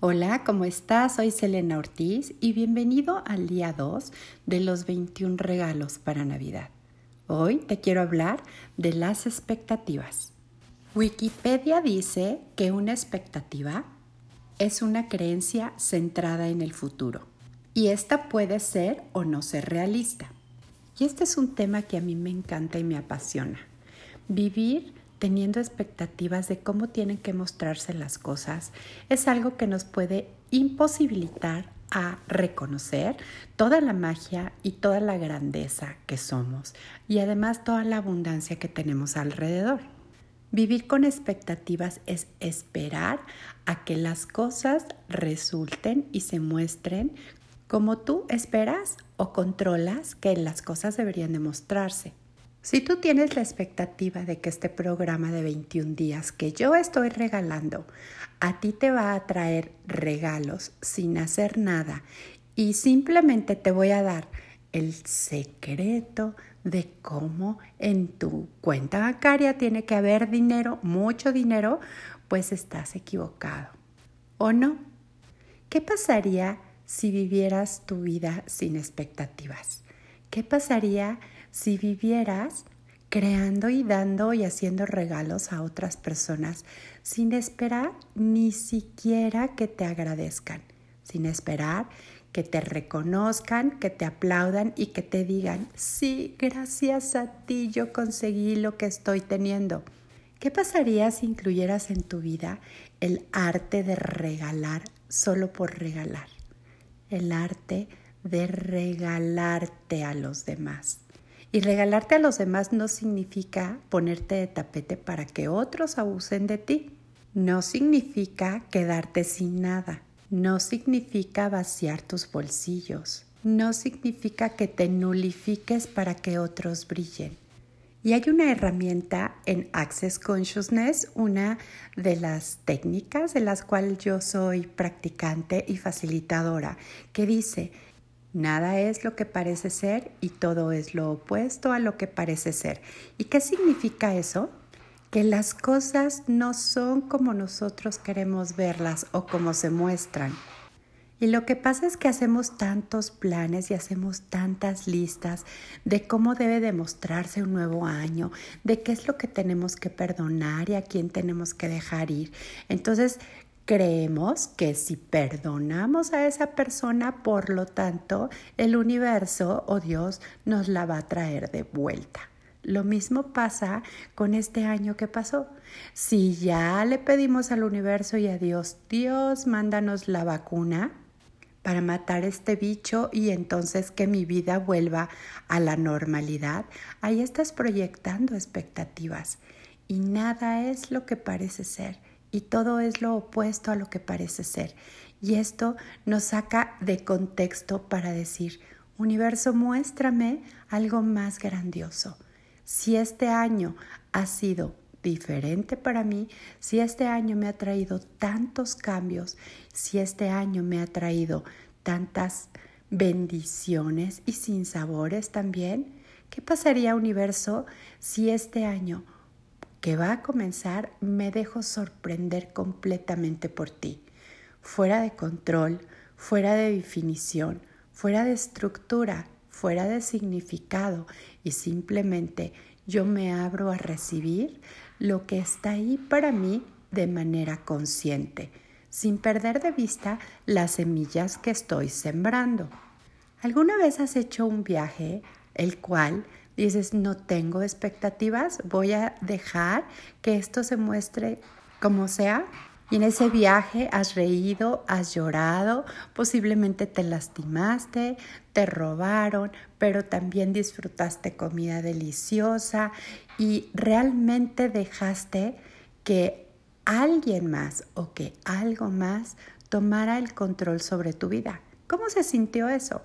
Hola, ¿cómo estás? Soy Selena Ortiz y bienvenido al día 2 de los 21 regalos para Navidad. Hoy te quiero hablar de las expectativas. Wikipedia dice que una expectativa es una creencia centrada en el futuro y esta puede ser o no ser realista. Y este es un tema que a mí me encanta y me apasiona. Vivir teniendo expectativas de cómo tienen que mostrarse las cosas es algo que nos puede imposibilitar a reconocer toda la magia y toda la grandeza que somos y además toda la abundancia que tenemos alrededor. Vivir con expectativas es esperar a que las cosas resulten y se muestren como tú esperas o controlas que las cosas deberían demostrarse. Si tú tienes la expectativa de que este programa de 21 días que yo estoy regalando a ti te va a traer regalos sin hacer nada y simplemente te voy a dar el secreto de cómo en tu cuenta bancaria tiene que haber dinero, mucho dinero, pues estás equivocado. ¿O no? ¿Qué pasaría si vivieras tu vida sin expectativas? ¿Qué pasaría si vivieras creando y dando y haciendo regalos a otras personas sin esperar ni siquiera que te agradezcan, sin esperar que te reconozcan, que te aplaudan y que te digan, sí, gracias a ti yo conseguí lo que estoy teniendo. ¿Qué pasaría si incluyeras en tu vida el arte de regalar solo por regalar? el arte de regalarte a los demás. Y regalarte a los demás no significa ponerte de tapete para que otros abusen de ti. No significa quedarte sin nada. No significa vaciar tus bolsillos. No significa que te nulifiques para que otros brillen. Y hay una herramienta en Access Consciousness, una de las técnicas de las cuales yo soy practicante y facilitadora, que dice, nada es lo que parece ser y todo es lo opuesto a lo que parece ser. ¿Y qué significa eso? Que las cosas no son como nosotros queremos verlas o como se muestran. Y lo que pasa es que hacemos tantos planes y hacemos tantas listas de cómo debe demostrarse un nuevo año, de qué es lo que tenemos que perdonar y a quién tenemos que dejar ir. Entonces, creemos que si perdonamos a esa persona, por lo tanto, el universo o Dios nos la va a traer de vuelta. Lo mismo pasa con este año que pasó. Si ya le pedimos al universo y a Dios, Dios, mándanos la vacuna, para matar este bicho y entonces que mi vida vuelva a la normalidad, ahí estás proyectando expectativas y nada es lo que parece ser y todo es lo opuesto a lo que parece ser. Y esto nos saca de contexto para decir, universo, muéstrame algo más grandioso. Si este año ha sido diferente para mí, si este año me ha traído tantos cambios, si este año me ha traído tantas bendiciones y sin sabores también, ¿qué pasaría universo si este año que va a comenzar me dejo sorprender completamente por ti? Fuera de control, fuera de definición, fuera de estructura, fuera de significado y simplemente yo me abro a recibir lo que está ahí para mí de manera consciente, sin perder de vista las semillas que estoy sembrando. ¿Alguna vez has hecho un viaje el cual dices no tengo expectativas, voy a dejar que esto se muestre como sea? Y en ese viaje has reído, has llorado, posiblemente te lastimaste, te robaron, pero también disfrutaste comida deliciosa y realmente dejaste que alguien más o que algo más tomara el control sobre tu vida. ¿Cómo se sintió eso?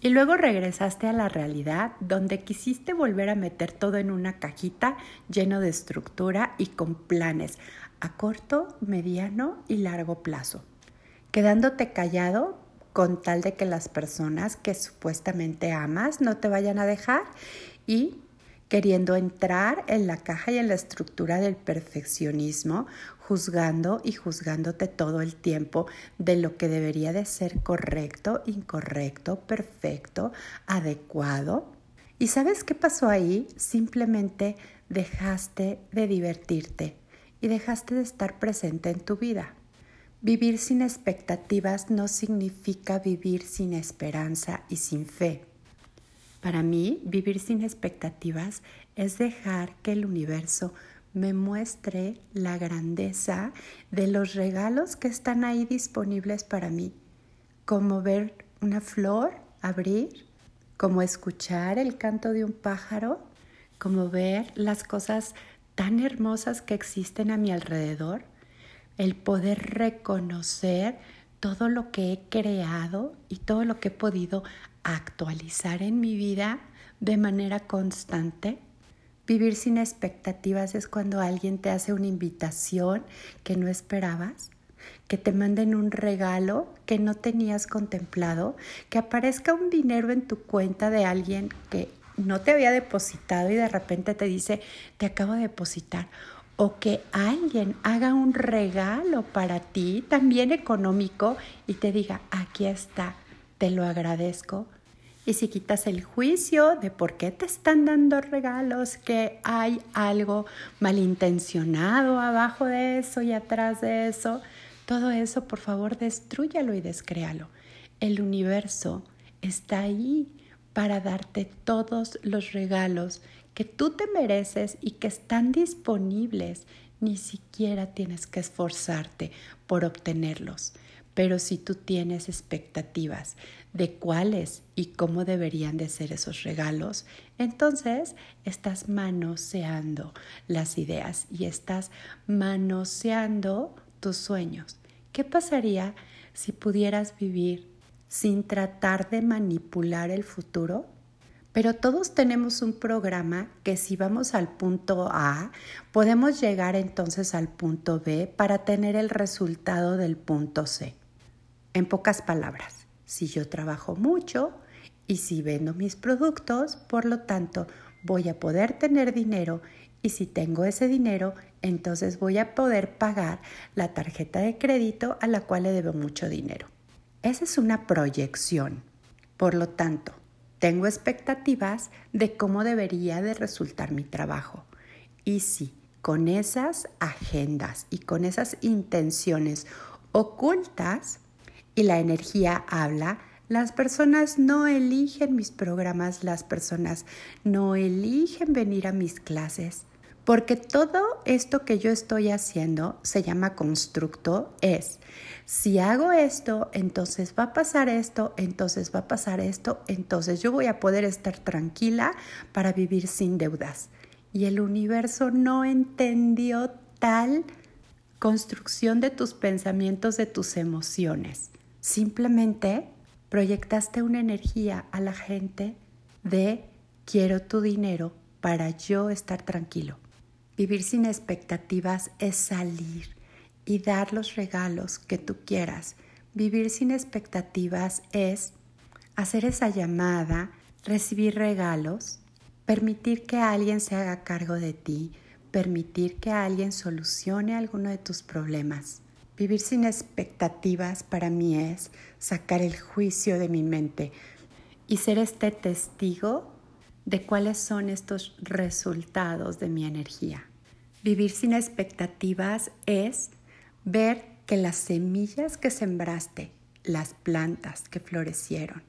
Y luego regresaste a la realidad donde quisiste volver a meter todo en una cajita lleno de estructura y con planes a corto, mediano y largo plazo, quedándote callado con tal de que las personas que supuestamente amas no te vayan a dejar y queriendo entrar en la caja y en la estructura del perfeccionismo, juzgando y juzgándote todo el tiempo de lo que debería de ser correcto, incorrecto, perfecto, adecuado. ¿Y sabes qué pasó ahí? Simplemente dejaste de divertirte y dejaste de estar presente en tu vida. Vivir sin expectativas no significa vivir sin esperanza y sin fe. Para mí, vivir sin expectativas es dejar que el universo me muestre la grandeza de los regalos que están ahí disponibles para mí, como ver una flor abrir, como escuchar el canto de un pájaro, como ver las cosas tan hermosas que existen a mi alrededor, el poder reconocer todo lo que he creado y todo lo que he podido actualizar en mi vida de manera constante. Vivir sin expectativas es cuando alguien te hace una invitación que no esperabas, que te manden un regalo que no tenías contemplado, que aparezca un dinero en tu cuenta de alguien que no te había depositado y de repente te dice, te acabo de depositar o que alguien haga un regalo para ti, también económico, y te diga, aquí está, te lo agradezco. Y si quitas el juicio de por qué te están dando regalos, que hay algo malintencionado abajo de eso y atrás de eso, todo eso, por favor, destruyalo y descréalo. El universo está ahí para darte todos los regalos que tú te mereces y que están disponibles. Ni siquiera tienes que esforzarte por obtenerlos. Pero si tú tienes expectativas de cuáles y cómo deberían de ser esos regalos, entonces estás manoseando las ideas y estás manoseando tus sueños. ¿Qué pasaría si pudieras vivir sin tratar de manipular el futuro? Pero todos tenemos un programa que si vamos al punto A, podemos llegar entonces al punto B para tener el resultado del punto C. En pocas palabras, si yo trabajo mucho y si vendo mis productos, por lo tanto, voy a poder tener dinero y si tengo ese dinero, entonces voy a poder pagar la tarjeta de crédito a la cual le debo mucho dinero. Esa es una proyección. Por lo tanto, tengo expectativas de cómo debería de resultar mi trabajo. Y si con esas agendas y con esas intenciones ocultas y la energía habla, las personas no eligen mis programas, las personas no eligen venir a mis clases, porque todo esto que yo estoy haciendo se llama constructo, es, si hago esto, entonces va a pasar esto, entonces va a pasar esto, entonces yo voy a poder estar tranquila para vivir sin deudas. Y el universo no entendió tal construcción de tus pensamientos, de tus emociones. Simplemente proyectaste una energía a la gente de quiero tu dinero para yo estar tranquilo. Vivir sin expectativas es salir y dar los regalos que tú quieras. Vivir sin expectativas es hacer esa llamada, recibir regalos, permitir que alguien se haga cargo de ti, permitir que alguien solucione alguno de tus problemas. Vivir sin expectativas para mí es sacar el juicio de mi mente y ser este testigo de cuáles son estos resultados de mi energía. Vivir sin expectativas es ver que las semillas que sembraste, las plantas que florecieron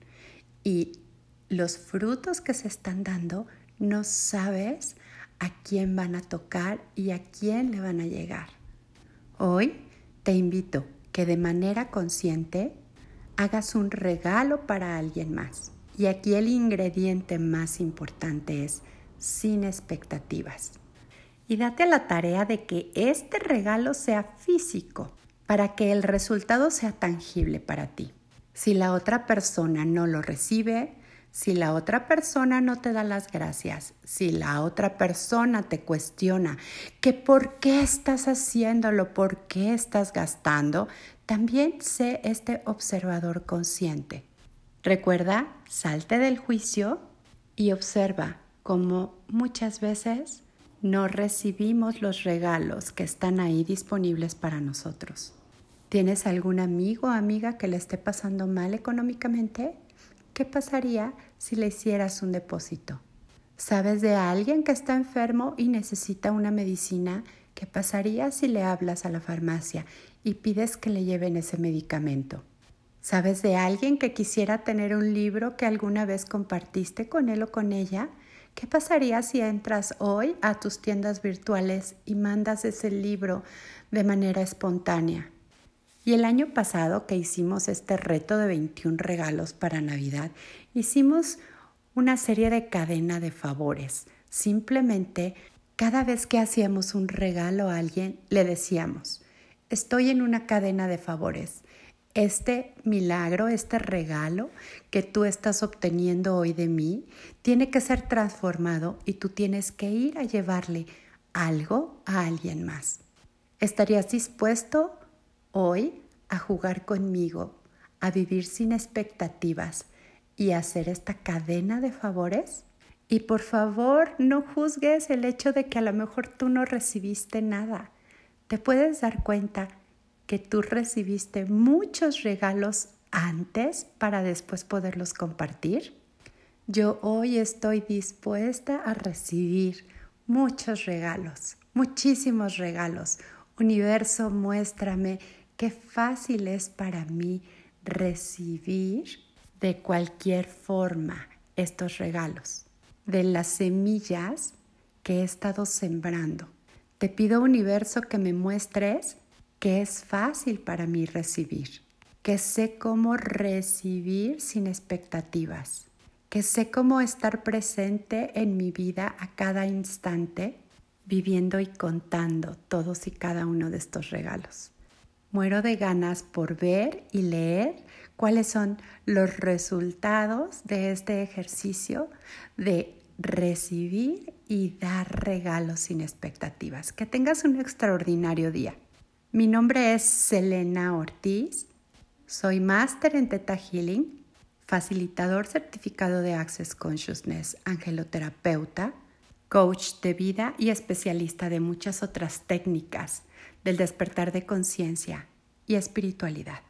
y los frutos que se están dando, no sabes a quién van a tocar y a quién le van a llegar. Hoy te invito que de manera consciente hagas un regalo para alguien más. Y aquí el ingrediente más importante es sin expectativas y date a la tarea de que este regalo sea físico para que el resultado sea tangible para ti. Si la otra persona no lo recibe, si la otra persona no te da las gracias, si la otra persona te cuestiona que por qué estás haciéndolo, por qué estás gastando, también sé este observador consciente. Recuerda, salte del juicio y observa como muchas veces no recibimos los regalos que están ahí disponibles para nosotros. ¿Tienes algún amigo o amiga que le esté pasando mal económicamente? ¿Qué pasaría si le hicieras un depósito? ¿Sabes de alguien que está enfermo y necesita una medicina? ¿Qué pasaría si le hablas a la farmacia y pides que le lleven ese medicamento? ¿Sabes de alguien que quisiera tener un libro que alguna vez compartiste con él o con ella? ¿Qué pasaría si entras hoy a tus tiendas virtuales y mandas ese libro de manera espontánea? Y el año pasado que hicimos este reto de 21 regalos para Navidad, hicimos una serie de cadena de favores. Simplemente cada vez que hacíamos un regalo a alguien, le decíamos, estoy en una cadena de favores este milagro, este regalo que tú estás obteniendo hoy de mí, tiene que ser transformado y tú tienes que ir a llevarle algo a alguien más. ¿Estarías dispuesto hoy a jugar conmigo, a vivir sin expectativas y hacer esta cadena de favores? Y por favor, no juzgues el hecho de que a lo mejor tú no recibiste nada. Te puedes dar cuenta que tú recibiste muchos regalos antes para después poderlos compartir? Yo hoy estoy dispuesta a recibir muchos regalos, muchísimos regalos. Universo, muéstrame qué fácil es para mí recibir de cualquier forma estos regalos, de las semillas que he estado sembrando. Te pido, universo, que me muestres que es fácil para mí recibir, que sé cómo recibir sin expectativas, que sé cómo estar presente en mi vida a cada instante, viviendo y contando todos y cada uno de estos regalos. Muero de ganas por ver y leer cuáles son los resultados de este ejercicio de recibir y dar regalos sin expectativas. Que tengas un extraordinario día. Mi nombre es Selena Ortiz, soy máster en Theta Healing, facilitador certificado de Access Consciousness, angeloterapeuta, coach de vida y especialista de muchas otras técnicas del despertar de conciencia y espiritualidad.